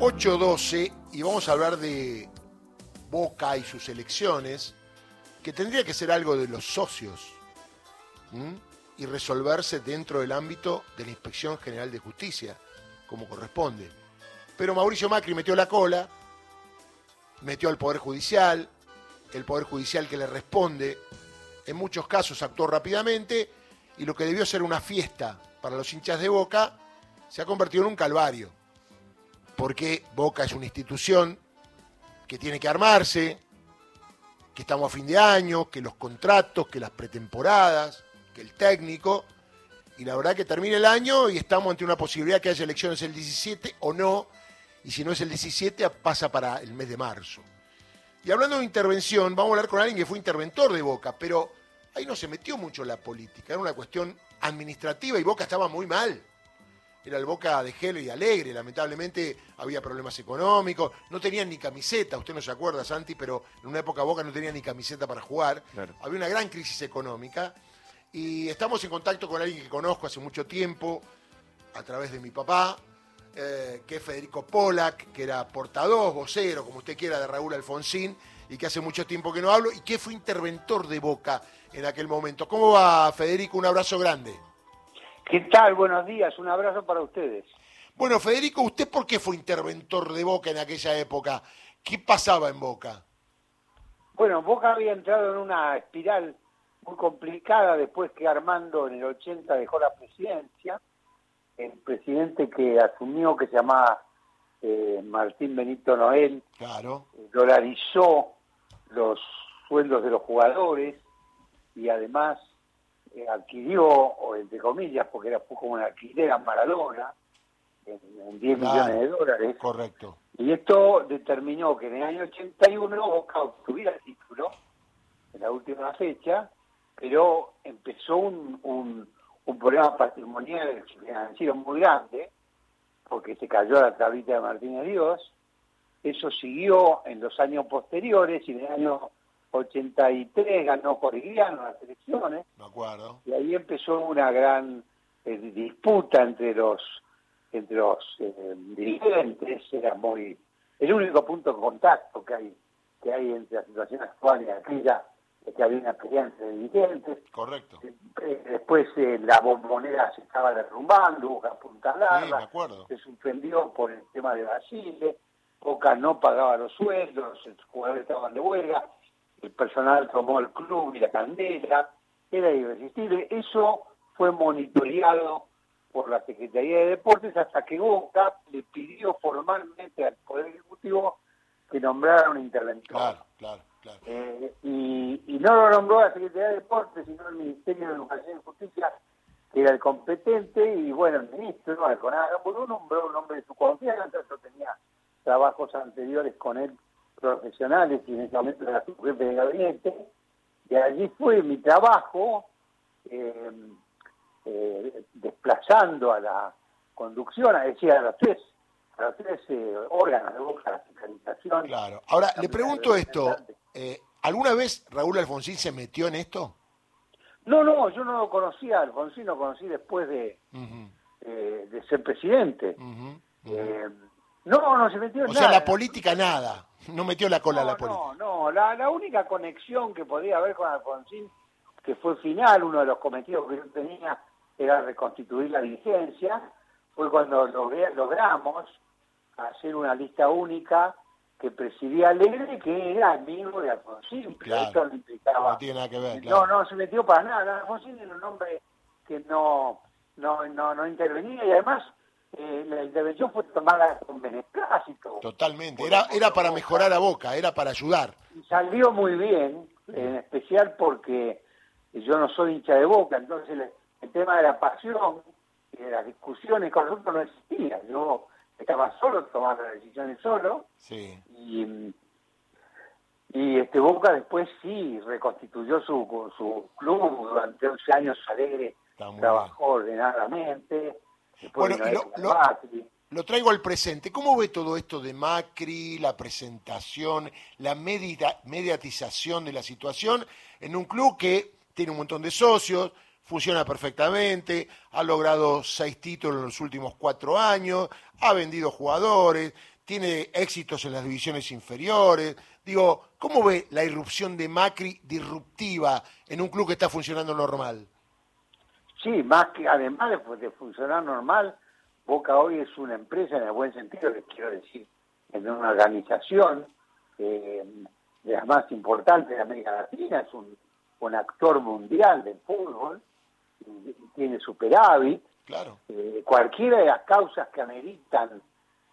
8.12 y vamos a hablar de Boca y sus elecciones, que tendría que ser algo de los socios y resolverse dentro del ámbito de la Inspección General de Justicia, como corresponde. Pero Mauricio Macri metió la cola, metió al Poder Judicial, el Poder Judicial que le responde, en muchos casos actuó rápidamente y lo que debió ser una fiesta para los hinchas de Boca se ha convertido en un calvario porque Boca es una institución que tiene que armarse, que estamos a fin de año, que los contratos, que las pretemporadas, que el técnico, y la verdad que termina el año y estamos ante una posibilidad que haya elecciones el 17 o no, y si no es el 17 pasa para el mes de marzo. Y hablando de intervención, vamos a hablar con alguien que fue interventor de Boca, pero ahí no se metió mucho la política, era una cuestión administrativa y Boca estaba muy mal era el Boca de Gelo y Alegre, lamentablemente había problemas económicos, no tenían ni camiseta, usted no se acuerda, Santi, pero en una época Boca no tenía ni camiseta para jugar, Claro. había una gran crisis económica y estamos en contacto con alguien que conozco hace mucho tiempo, a través de mi papá, eh, que es Federico Polak, que era portavoz, vocero, como usted quiera, de Raúl Alfonsín, y que hace mucho tiempo que no hablo, y que fue interventor de Boca en aquel momento. ¿Cómo va, Federico? Un abrazo grande. ¿Qué tal? Buenos días, un abrazo para ustedes. Bueno, Federico, ¿usted por qué fue interventor de Boca en aquella época? ¿Qué pasaba en Boca? Bueno, Boca había entrado en una espiral muy complicada después que Armando en el 80 dejó la presidencia. El presidente que asumió, que se llamaba eh, Martín Benito Noel, Claro, eh, dolarizó los sueldos de los jugadores y además eh, adquirió, o entre comillas, porque era como una alquiler a Maradona, en, en 10 Claro. millones de dólares. correcto. Y esto determinó que en el año 81 Boca obtuviera el título, en la última fecha, pero empezó un, un, un problema patrimonial financiero muy grande, porque se cayó la tablita de Martínez Dios. Eso siguió en los años posteriores y en el año 83 ganó Corigliano las elecciones acuerdo. y ahí empezó una gran eh, disputa entre los entre los eh, dirigentes era muy el único punto de contacto que hay que hay entre la situación actual y aquella es que había una pelea entre dirigentes Correcto. Eh, después eh, la bombonera se estaba derrumbando hubo que Sí, acuerdo. se suspendió por el tema de Basile, Boca no pagaba los sueldos, los jugadores estaban de huelga, el personal tomó el club y la candela, era irresistible. Eso fue monitoreado por la Secretaría de Deportes hasta que Boca le pidió formalmente al Poder Ejecutivo que nombrara un interventor. Claro, claro, claro. Eh, y, y no lo nombró la Secretaría de Deportes, sino el Ministerio de Educación y Justicia, que era el competente, y bueno, el ministro, Alconada Gamburo, nombró un hombre de su confianza, yo tenía trabajos anteriores con él profesionales y en ese momento era su jefe de gabinete, y allí fue mi trabajo, eh, eh, desplazando a la conducción, es decir, a los tres, a los tres eh, órganos de boca, la fiscalización, Claro. Ahora, le pregunto esto. eh, ¿Alguna vez Raúl Alfonsín se metió en esto? No, no, yo no lo conocía, Alfonsín lo conocí después de, eh, de ser presidente. no, no se metió en O sea, nada. la política nada. No metió la cola a la política. no, no, la, la única conexión que podía haber con Alfonsín, que fue final, uno de los cometidos que yo tenía era reconstituir la dirigencia, fue cuando logré- logramos hacer una lista única que presidía Alegre, que era amigo de Alfonsín, pero Claro. esto no implicaba No tiene nada que ver, No, no se metió para nada. Alfonsín era un hombre que no, no, no, no intervenía y además eh, la intervención fue tomada con beneplácito. Totalmente. Era, era para mejorar a Boca, era para ayudar. Y salió muy bien, en especial porque yo no soy hincha de boca, entonces el, tema de la pasión y de las discusiones con nosotros no existía. Yo estaba solo tomando las decisiones solo Sí. y, y este Boca después sí reconstituyó su, su club durante 11 años alegre trabajó Bueno. Lo traigo al presente. ¿Cómo ve todo esto de Macri, la presentación, la medita- mediatización de la situación en un club que tiene un montón de socios, funciona perfectamente, ha logrado seis títulos en los últimos cuatro años, ha vendido jugadores, tiene éxitos en las divisiones inferiores. Digo, ¿cómo ve la irrupción de Macri disruptiva en un club que está funcionando normal? Sí, más que además de, funcionar normal, Boca hoy es una empresa en el buen sentido, les quiero decir, en una organización eh, de las más importantes de América Latina, es un, actor mundial del fútbol, tiene superávit. Claro. Eh, cualquiera de las causas que ameritan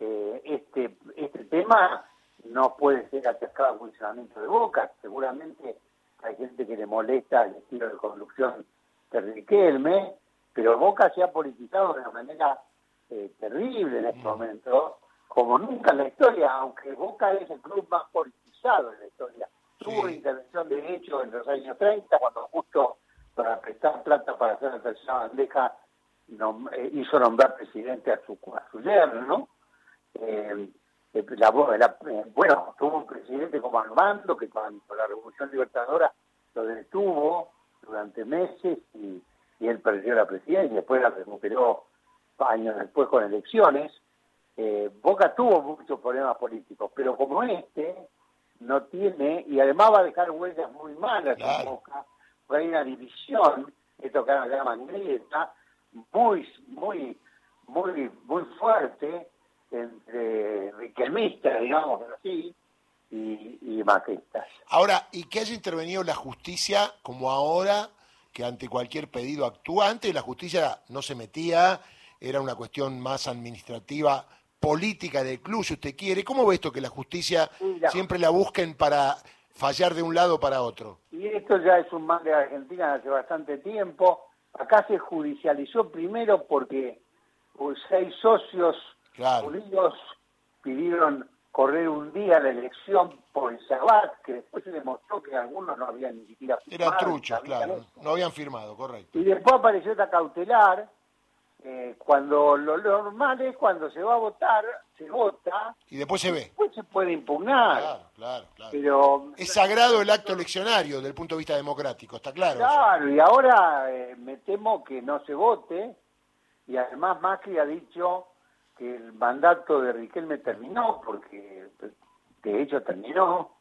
eh, este, este tema no puede ser atascado al funcionamiento de Boca. Seguramente hay gente que le molesta el estilo de conducción de Riquelme, pero Boca se ha politizado de una manera eh, terrible en este momento, como nunca en la historia, aunque Boca es el club más politizado en la historia. Tuvo intervención de hecho en los años 30, cuando justo para prestar plata para hacer la tercera bandeja eh, hizo nombrar presidente a su, a su yerno, ¿no? Eh, eh, bueno, tuvo un presidente como Armando que cuando la Revolución Libertadora lo detuvo durante meses y, él perdió la presidencia, y después la recuperó años después con elecciones. Eh, Boca tuvo muchos problemas políticos, pero como este no tiene, y además va a dejar huellas muy malas en Boca, porque hay una división, esto que ahora llaman grieta, muy, muy, muy, muy fuerte, entre riquelmistas, digamos así, Ahora, ¿y que haya intervenido la justicia como ahora, que ante cualquier pedido actúa? Antes la justicia no se metía, era una cuestión más administrativa, política del club, si usted quiere. ¿Cómo ve esto que la justicia siempre la busquen para fallar de un lado para otro? Y esto ya es un mal de Argentina hace bastante tiempo. Acá se judicializó primero porque pues, seis socios Claro. pidieron correr un día la elección por el Sabat, que después se demostró que algunos no habían ni siquiera firmado. Eran truchos, claro, no habían firmado, correcto. Y después apareció esta cautelar, eh, cuando lo normal es cuando se va a votar, se vota. Y después se ve. Después se puede impugnar. Claro, claro, claro. Pero, es sagrado el acto eleccionario desde el punto de vista democrático, está claro. Claro, y ahora eh, me temo que no se vote, y además Macri ha dicho el mandato de Riquelme terminó, porque de hecho terminó,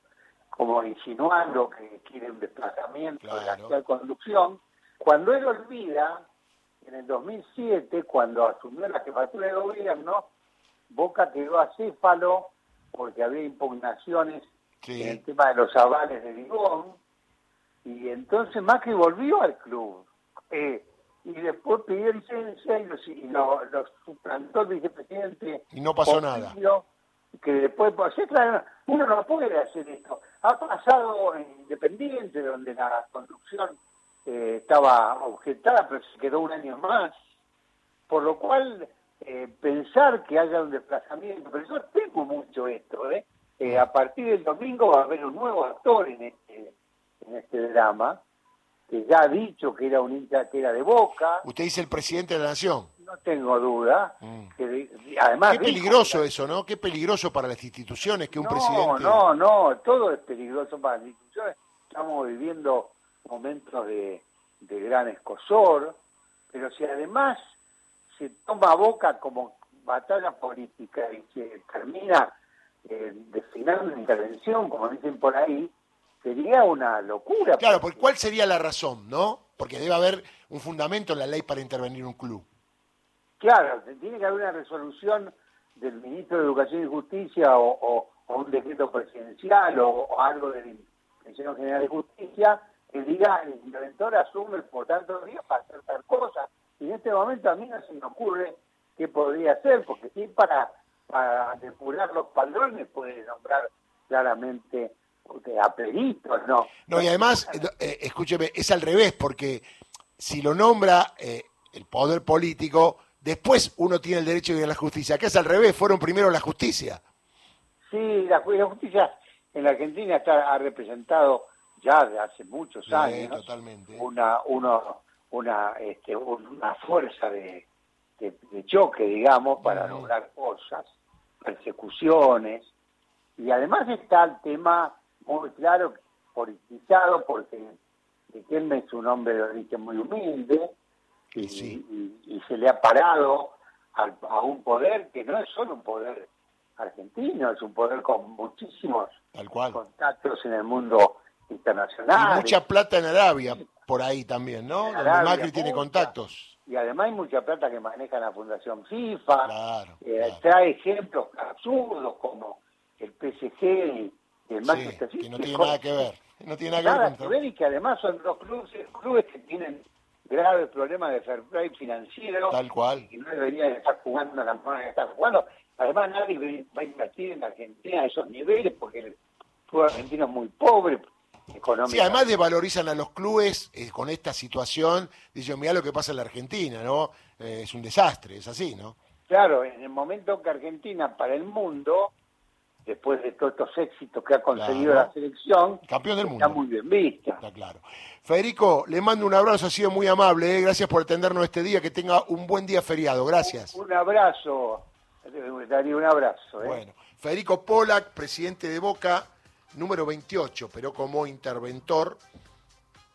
como insinuando que quiere un desplazamiento de la actual conducción, cuando él olvida, en el 2007, cuando asumió la jefatura de gobierno, Boca quedó acéfalo porque había impugnaciones en el tema de los avales de Ligón, y entonces Macri volvió al club. Eh, y después pidió licencia y los, y lo, suplantó el vicepresidente. Y no pasó nada. Que después, pues, claro, uno no puede hacer esto. Ha pasado en Independiente, donde la construcción eh, estaba objetada, pero se quedó un año más. Por lo cual, eh, pensar que haya un desplazamiento, pero yo tengo mucho esto, ¿eh? eh a partir del domingo va a haber un nuevo actor en este, en este drama que ya ha dicho que era un hincha que era de Boca. Usted dice el presidente de la Nación. No tengo duda. Mm. además Qué peligroso eso, ¿no? Qué peligroso para las instituciones que un presidente... No, no, todo es peligroso para las instituciones. Estamos viviendo momentos de, gran escosor, pero si además se toma Boca como batalla política y se termina eh, destinando una intervención, como dicen por ahí, sería una locura. Claro, porque ¿cuál sería la razón, no? Porque debe haber un fundamento en la ley para intervenir un club. Claro, tiene que haber una resolución del ministro de Educación y Justicia o, un decreto presidencial o, algo del Ministerio General de Justicia que diga el interventor asume por tantos días para hacer tal cosa. Y en este momento a mí no se me ocurre qué podría hacer, porque si para, para depurar los padrones puede nombrar claramente a peritos, no. No, y además, eh, eh, escúcheme, es al revés, porque si lo nombra eh, el poder político, después uno tiene el derecho de ir a la justicia. Acá es al revés, fueron primero la justicia. Sí, la, justicia en la Argentina está, ha representado ya de hace muchos años totalmente. una uno, una este, una fuerza de, de, choque digamos para lograr cosas persecuciones y además está el tema muy claro, politizado, porque Riquelme es un hombre de origen muy humilde y, y, se le ha parado a, un poder que no es solo un poder argentino, es un poder con muchísimos Tal cual. contactos en el mundo internacional. Y mucha plata en Arabia por ahí también, ¿no? Donde Macri tiene contactos. Y además hay mucha plata que maneja la Fundación FIFA. Claro, Eh, claro. Trae ejemplos absurdos como el PSG Sí, City. que no tiene con- nada que ver. No tiene nada que ver que con ver y que además son dos clubes, clubes que tienen graves problemas de fair play financiero Tal cual. y no deberían estar jugando la manera que están jugando. Además nadie va a invertir en Argentina a esos niveles porque el fútbol argentino es muy pobre. Sí, además desvalorizan a los clubes eh, con esta situación. Dicen, mira lo que pasa en la Argentina, ¿no? Eh, es un desastre, es así, ¿no? Claro, en el momento que Argentina para el mundo, después de todos estos éxitos que ha conseguido Claro. la selección, Campeón del está mundo. muy bien vista. Está claro. Federico, le mando un abrazo, ha sido muy amable. ¿eh? Gracias por atendernos este día. Que tenga un buen día feriado. Gracias. Un abrazo, Darío, un abrazo. ¿eh? Bueno, Federico Polak, presidente de Boca, número 28, pero como interventor.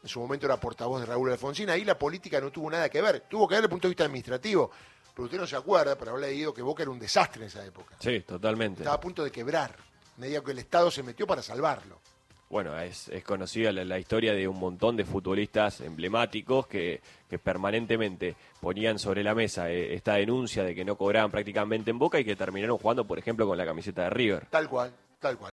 En su momento era portavoz de Raúl Alfonsín. Ahí la política no tuvo nada que ver. Tuvo que ver desde el punto de vista administrativo. Pero usted no se acuerda, pero habrá leído que Boca era un desastre en esa época. Sí, totalmente. Estaba a punto de quebrar. Medio que el Estado se metió para salvarlo. Bueno, es, es conocida la, la historia de un montón de futbolistas emblemáticos que, que permanentemente ponían sobre la mesa eh, esta denuncia de que no cobraban prácticamente en Boca y que terminaron jugando, por ejemplo, con la camiseta de River. Tal cual, tal cual.